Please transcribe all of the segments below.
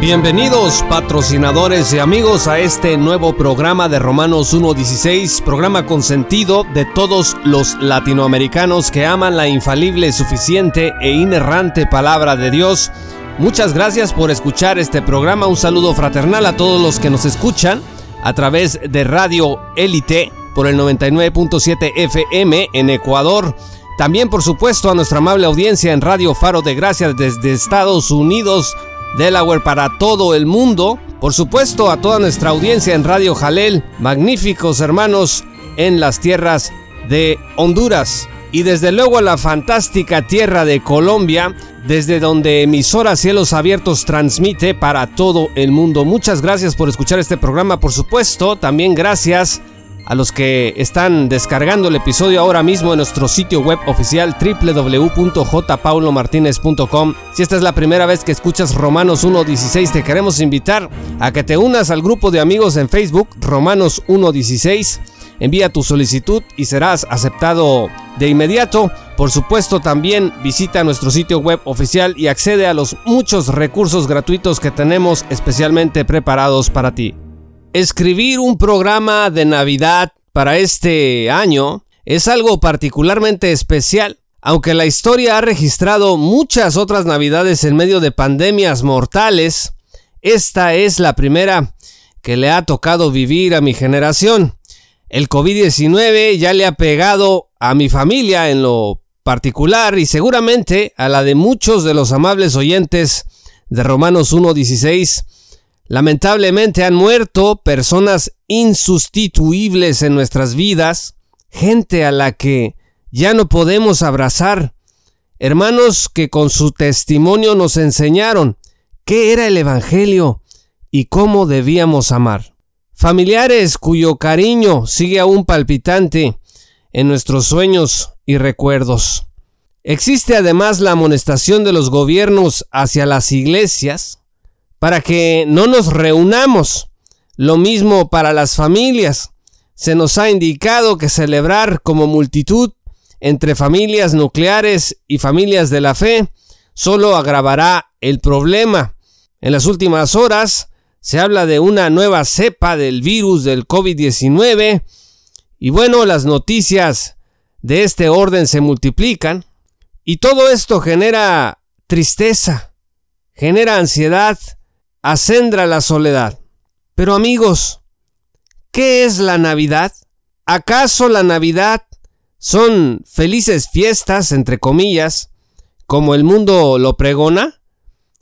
Bienvenidos patrocinadores y amigos a este nuevo programa de Romanos 1.16, programa con sentido de todos los latinoamericanos que aman la infalible, suficiente e inerrante palabra de Dios. Muchas gracias por escuchar este programa, un saludo fraternal a todos los que nos escuchan a través de Radio Élite por el 99.7 FM en Ecuador. También por supuesto a nuestra amable audiencia en Radio Faro de Gracia desde Estados Unidos, Delaware para todo el mundo. Por supuesto, a toda nuestra audiencia en Radio Jalel, magníficos hermanos en las tierras de Honduras. Y desde luego a la fantástica tierra de Colombia, desde donde emisora Cielos Abiertos transmite para todo el mundo. Muchas gracias por escuchar este programa, por supuesto. También gracias a los que están descargando el episodio ahora mismo en nuestro sitio web oficial www.jpaulomartinez.com. Si esta es la primera vez que escuchas Romanos 1.16, te queremos invitar a que te unas al grupo de amigos en Facebook Romanos 1.16. Envía tu solicitud y serás aceptado de inmediato. Por supuesto, también visita nuestro sitio web oficial y accede a los muchos recursos gratuitos que tenemos especialmente preparados para ti. Escribir un programa de Navidad para este año es algo particularmente especial. Aunque la historia ha registrado muchas otras Navidades en medio de pandemias mortales, esta es la primera que le ha tocado vivir a mi generación. El COVID-19 ya le ha pegado a mi familia en lo particular y seguramente a la de muchos de los amables oyentes de Romanos 1.16 Lamentablemente han muerto personas insustituibles en nuestras vidas, gente a la que ya no podemos abrazar, hermanos que con su testimonio nos enseñaron qué era el Evangelio y cómo debíamos amar. Familiares cuyo cariño sigue aún palpitante en nuestros sueños y recuerdos. Existe además la amonestación de los gobiernos hacia las iglesias para que no nos reunamos. Lo mismo para las familias. Se nos ha indicado que celebrar como multitud entre familias nucleares y familias de la fe solo agravará el problema. En las últimas horas se habla de una nueva cepa del virus del COVID-19 y bueno, las noticias de este orden se multiplican y todo esto genera tristeza, genera ansiedad, acendra la soledad. Pero amigos, ¿qué es la Navidad? ¿Acaso la Navidad son felices fiestas, entre comillas, como el mundo lo pregona?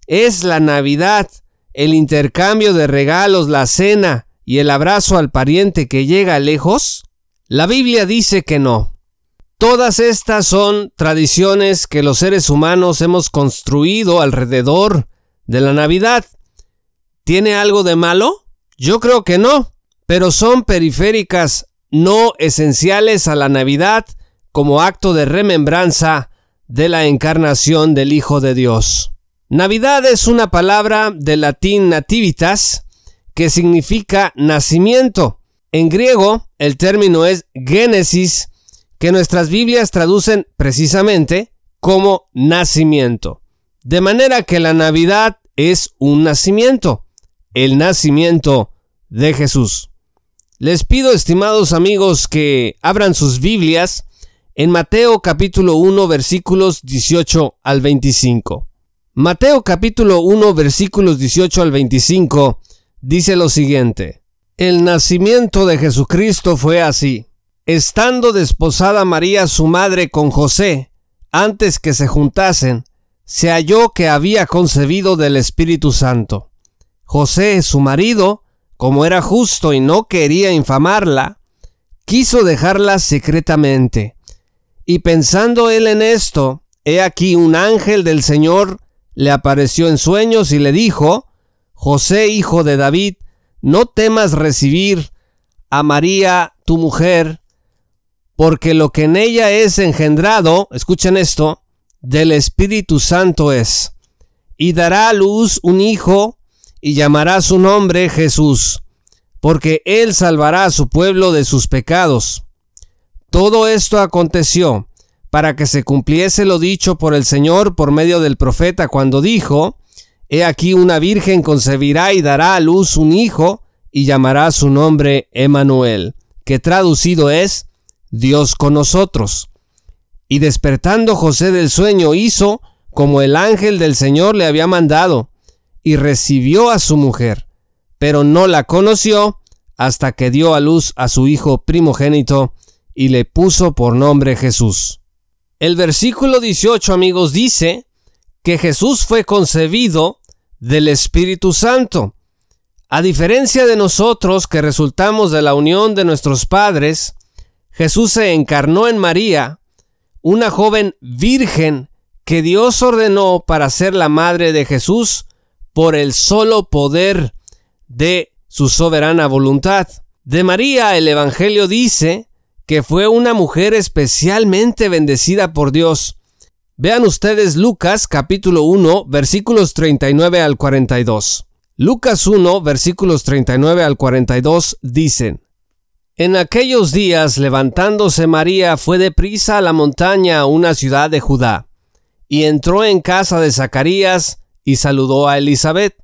¿Es la Navidad el intercambio de regalos, la cena y el abrazo al pariente que llega lejos? La Biblia dice que no. Todas estas son tradiciones que los seres humanos hemos construido alrededor de la Navidad ¿Tiene algo de malo? Yo creo que no, pero son periféricas no esenciales a la Navidad como acto de remembranza de la encarnación del Hijo de Dios. Navidad es una palabra del latín nativitas que significa nacimiento. En griego el término es génesis que nuestras Biblias traducen precisamente como nacimiento. De manera que la Navidad es un nacimiento el nacimiento de Jesús. Les pido, estimados amigos, que abran sus Biblias en Mateo capítulo 1 versículos 18 al 25. Mateo capítulo 1 versículos 18 al 25 dice lo siguiente. El nacimiento de Jesucristo fue así. Estando desposada María su madre con José, antes que se juntasen, se halló que había concebido del Espíritu Santo. José, su marido, como era justo y no quería infamarla, quiso dejarla secretamente. Y pensando él en esto, he aquí un ángel del Señor le apareció en sueños y le dijo, José, hijo de David, no temas recibir a María, tu mujer, porque lo que en ella es engendrado, escuchen esto, del Espíritu Santo es, y dará a luz un hijo, y llamará su nombre Jesús, porque él salvará a su pueblo de sus pecados. Todo esto aconteció para que se cumpliese lo dicho por el Señor por medio del profeta cuando dijo, He aquí una virgen concebirá y dará a luz un hijo, y llamará su nombre Emanuel, que traducido es Dios con nosotros. Y despertando José del sueño hizo como el ángel del Señor le había mandado, y recibió a su mujer, pero no la conoció hasta que dio a luz a su hijo primogénito y le puso por nombre Jesús. El versículo 18 amigos dice que Jesús fue concebido del Espíritu Santo. A diferencia de nosotros que resultamos de la unión de nuestros padres, Jesús se encarnó en María, una joven virgen que Dios ordenó para ser la madre de Jesús por el solo poder de su soberana voluntad. De María el Evangelio dice que fue una mujer especialmente bendecida por Dios. Vean ustedes Lucas capítulo 1 versículos 39 al 42. Lucas 1 versículos 39 al 42 dicen, en aquellos días, levantándose María, fue deprisa a la montaña, una ciudad de Judá, y entró en casa de Zacarías y saludó a Elizabeth.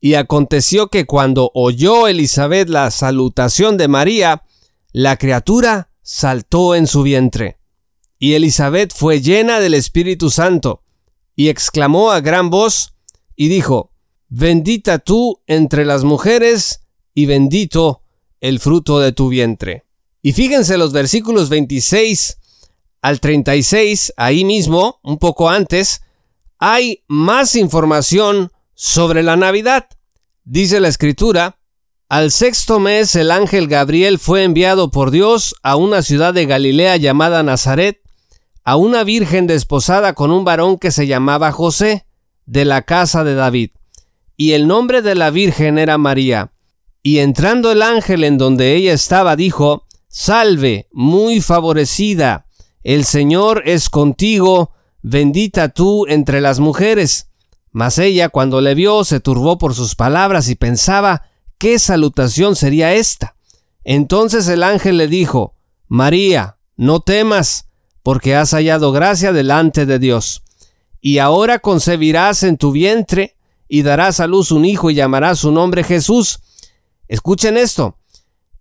Y aconteció que cuando oyó Elizabeth la salutación de María, la criatura saltó en su vientre. Y Elizabeth fue llena del Espíritu Santo, y exclamó a gran voz, y dijo, Bendita tú entre las mujeres, y bendito el fruto de tu vientre. Y fíjense los versículos 26 al 36, ahí mismo, un poco antes, hay más información sobre la Navidad. Dice la escritura, al sexto mes el ángel Gabriel fue enviado por Dios a una ciudad de Galilea llamada Nazaret, a una virgen desposada con un varón que se llamaba José, de la casa de David, y el nombre de la virgen era María. Y entrando el ángel en donde ella estaba, dijo, Salve, muy favorecida, el Señor es contigo, bendita tú entre las mujeres. Mas ella, cuando le vio, se turbó por sus palabras y pensaba, ¿qué salutación sería esta? Entonces el ángel le dijo, María, no temas, porque has hallado gracia delante de Dios. Y ahora concebirás en tu vientre, y darás a luz un hijo y llamarás su nombre Jesús Escuchen esto.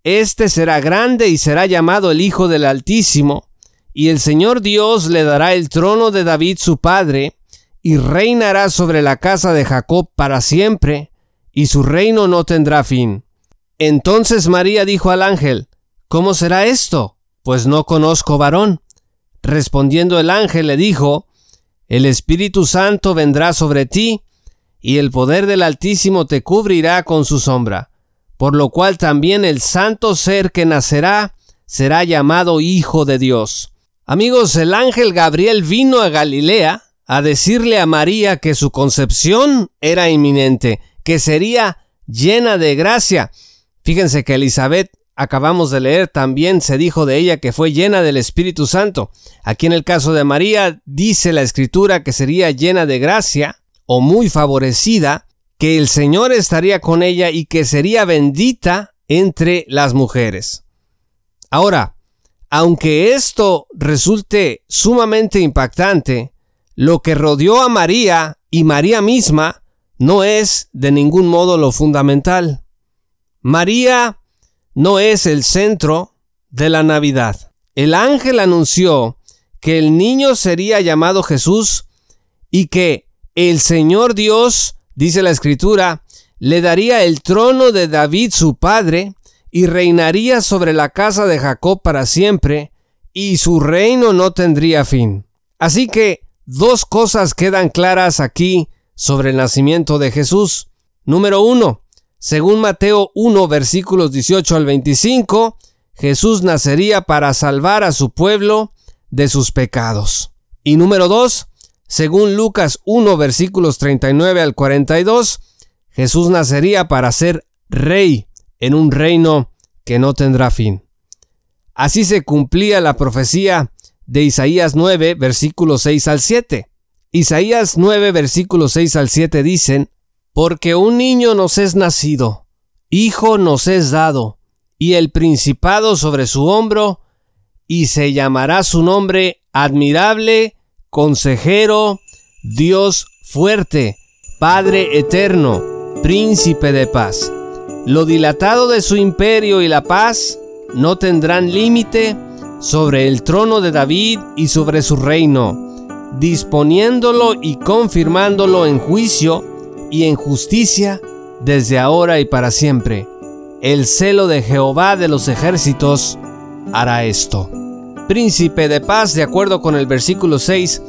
Este será grande y será llamado el Hijo del Altísimo, y el Señor Dios le dará el trono de David su padre, y reinará sobre la casa de Jacob para siempre, y su reino no tendrá fin. Entonces María dijo al ángel, ¿Cómo será esto? Pues no conozco varón. Respondiendo el ángel le dijo, El Espíritu Santo vendrá sobre ti, y el poder del Altísimo te cubrirá con su sombra por lo cual también el santo ser que nacerá será llamado Hijo de Dios. Amigos, el ángel Gabriel vino a Galilea a decirle a María que su concepción era inminente, que sería llena de gracia. Fíjense que Elizabeth, acabamos de leer, también se dijo de ella que fue llena del Espíritu Santo. Aquí en el caso de María dice la escritura que sería llena de gracia o muy favorecida que el Señor estaría con ella y que sería bendita entre las mujeres. Ahora, aunque esto resulte sumamente impactante, lo que rodeó a María y María misma no es de ningún modo lo fundamental. María no es el centro de la Navidad. El ángel anunció que el niño sería llamado Jesús y que el Señor Dios dice la escritura, le daría el trono de David su padre, y reinaría sobre la casa de Jacob para siempre, y su reino no tendría fin. Así que dos cosas quedan claras aquí sobre el nacimiento de Jesús. Número uno, según Mateo 1 versículos 18 al 25, Jesús nacería para salvar a su pueblo de sus pecados. Y número dos, según Lucas 1 versículos 39 al 42, Jesús nacería para ser rey en un reino que no tendrá fin. Así se cumplía la profecía de Isaías 9, versículos 6 al 7. Isaías 9, versículos 6 al 7 dicen, Porque un niño nos es nacido, hijo nos es dado, y el principado sobre su hombro, y se llamará su nombre admirable, consejero, Dios fuerte, Padre eterno, príncipe de paz. Lo dilatado de su imperio y la paz no tendrán límite sobre el trono de David y sobre su reino, disponiéndolo y confirmándolo en juicio y en justicia desde ahora y para siempre. El celo de Jehová de los ejércitos hará esto. Príncipe de paz, de acuerdo con el versículo 6,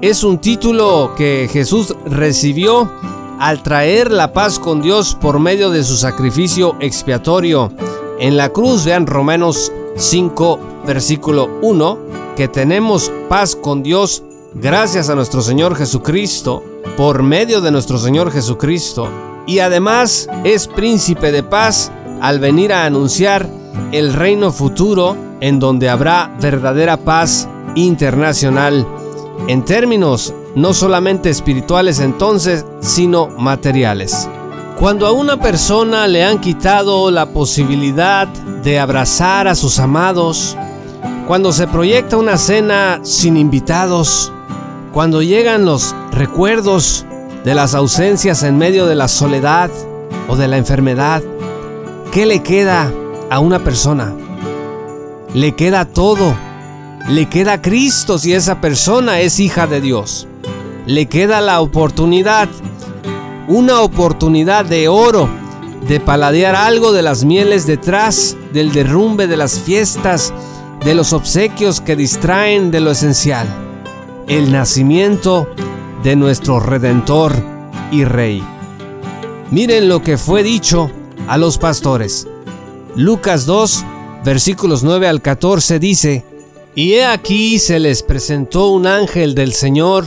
es un título que Jesús recibió al traer la paz con Dios por medio de su sacrificio expiatorio. En la cruz, vean Romanos 5, versículo 1, que tenemos paz con Dios gracias a nuestro Señor Jesucristo, por medio de nuestro Señor Jesucristo, y además es príncipe de paz al venir a anunciar el reino futuro en donde habrá verdadera paz internacional en términos no solamente espirituales entonces, sino materiales. Cuando a una persona le han quitado la posibilidad de abrazar a sus amados, cuando se proyecta una cena sin invitados, cuando llegan los recuerdos de las ausencias en medio de la soledad o de la enfermedad, ¿qué le queda a una persona? Le queda todo. Le queda Cristo si esa persona es hija de Dios. Le queda la oportunidad, una oportunidad de oro, de paladear algo de las mieles detrás del derrumbe de las fiestas, de los obsequios que distraen de lo esencial. El nacimiento de nuestro Redentor y Rey. Miren lo que fue dicho a los pastores. Lucas 2, versículos 9 al 14 dice, Y he aquí se les presentó un ángel del Señor,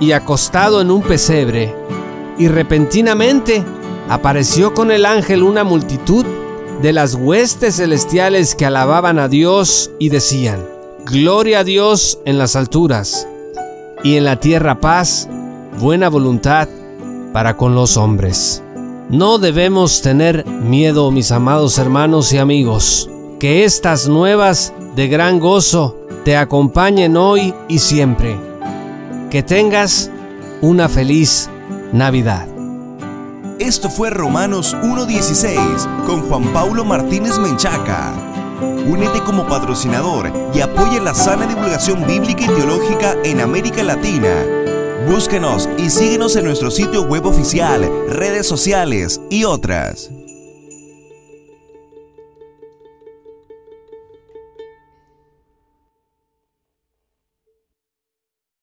y acostado en un pesebre. Y repentinamente apareció con el ángel una multitud de las huestes celestiales que alababan a Dios y decían, Gloria a Dios en las alturas, y en la tierra paz, buena voluntad para con los hombres. No debemos tener miedo, mis amados hermanos y amigos, que estas nuevas de gran gozo te acompañen hoy y siempre. Que tengas una feliz Navidad. Esto fue Romanos 1.16 con Juan Paulo Martínez Menchaca. Únete como patrocinador y apoya la sana divulgación bíblica y teológica en América Latina. Búsquenos y síguenos en nuestro sitio web oficial, redes sociales y otras.